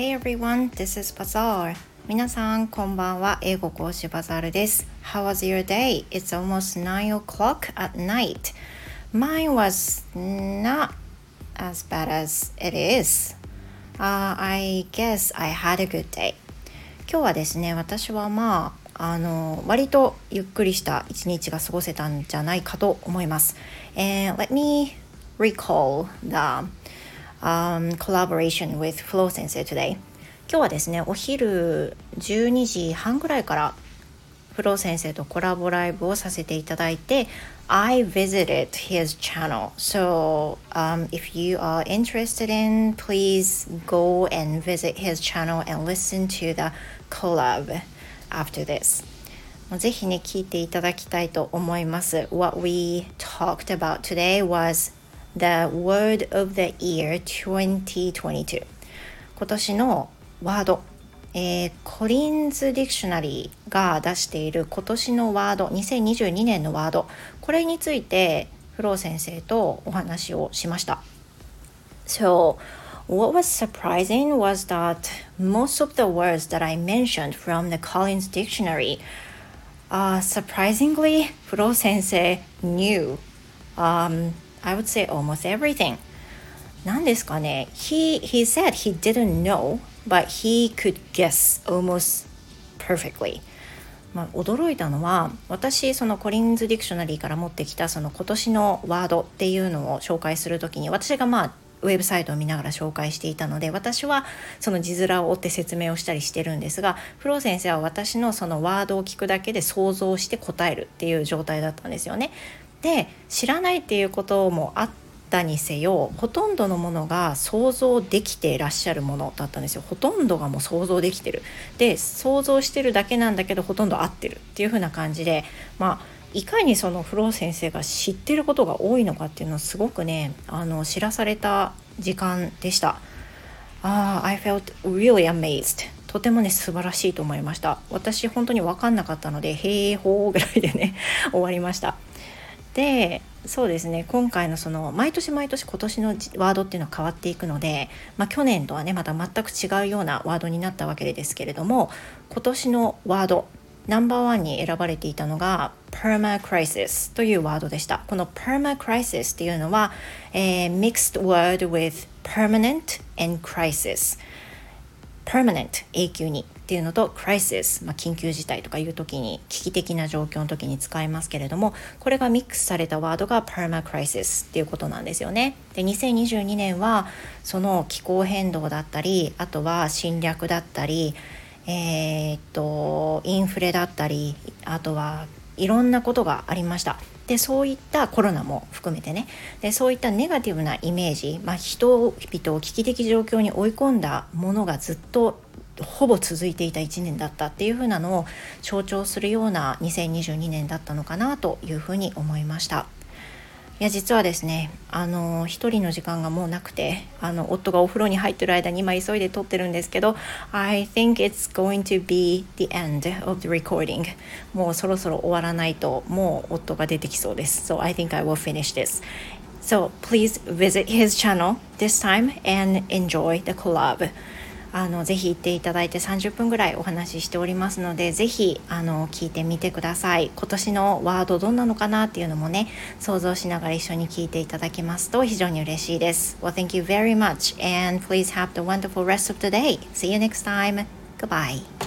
Hey everyone, this is Bazaar. 皆さん、こんばんは。英語講師バザールです。How was your day? It's almost 9 o'clock at night. Mine was not as bad as it is. Uh, I guess I had a good day. 今日はですね、私はまあ、あの割とゆっくりした一日が過ごせたんじゃないかと思います。And let me recall the um, collaboration with Flo 先生 today 今日はですねお昼12時半ぐらいからフロー先生とコラボライブをさせていただいて I visited his channel so um, if you are interested in please go and visit his channel and listen to the collab after this ぜひね聞いていただきたいと思います What we talked about today was The Word of the Year 2022今年のワード、えー、コリンズ・ディクショナリーが出している今年のワード2022年のワードこれについてフロー先生とお話をしました So What was surprising was that most of the words that I mentioned from the Collins Dictionary, uh, surprisingly, フロー先生 knew um, I would say almost everything. 何ですかね? He, he said he didn't know, but he could guess almost perfectly. まあ、驚いたのは私その Collins Dictionary から持ってきたその今年のワードっていうのを紹介する時に私がまあウェブサイトを見ながら紹介していたので私はその字面を追って説明をしたりしてるんですがフロー先生は私のそのワードを聞くだけで想像して答えるっていう状態だったんですよね。で知らないっていうこともあったにせよほとんどのものが想像できていらっしゃるものだったんですよほとんどがもう想像できてるで想像してるだけなんだけどほとんど合ってるっていう風な感じでまあいかにそのフロー先生が知ってることが多いのかっていうのをすごくねあの知らされた時間でした。ああ、I felt really amazed. とてもね素晴らしいと思いました私本当に分かんなかったので「へえほう」ぐらいでね 終わりましたでそうですね今回のその毎年毎年今年のワードっていうのは変わっていくので、まあ、去年とはねまた全く違うようなワードになったわけですけれども今年のワードナンバーワンに選ばれていたのが Perma Crisis というワードでした。この Perma Crisis っていうのは、えー、Mixed word with permanent and crisis permanent 永久にっていうのと crisis、まあ、緊急事態とかいう時に危機的な状況の時に使いますけれどもこれがミックスされたワードが perma crisis っていうことなんですよね。で2022年はその気候変動だったりあとは侵略だったりえー、っとインフレだったりあとはいろんなことがありました。でそういったコロナも含めてねでそういったネガティブなイメージ、まあ、人々を危機的状況に追い込んだものがずっとほぼ続いていた1年だったっていう風なのを象徴するような2022年だったのかなというふうに思いました。いや実はですねあの一人の時間がもうなくてあの夫がお風呂に入ってる間に今急いで撮ってるんですけど I think it's going to be the end of the recording もうそろそろ終わらないともう夫が出てきそうです So I think I will finish this So please visit his channel this time and enjoy the collab あのぜひ行っていただいて30分ぐらいお話ししておりますのでぜひあの聞いてみてください。今年のワードどんなのかなっていうのもね想像しながら一緒に聞いていただけますと非常に嬉しいです。Well thank you very much and please have the wonderful rest of the day. See you next time. Goodbye.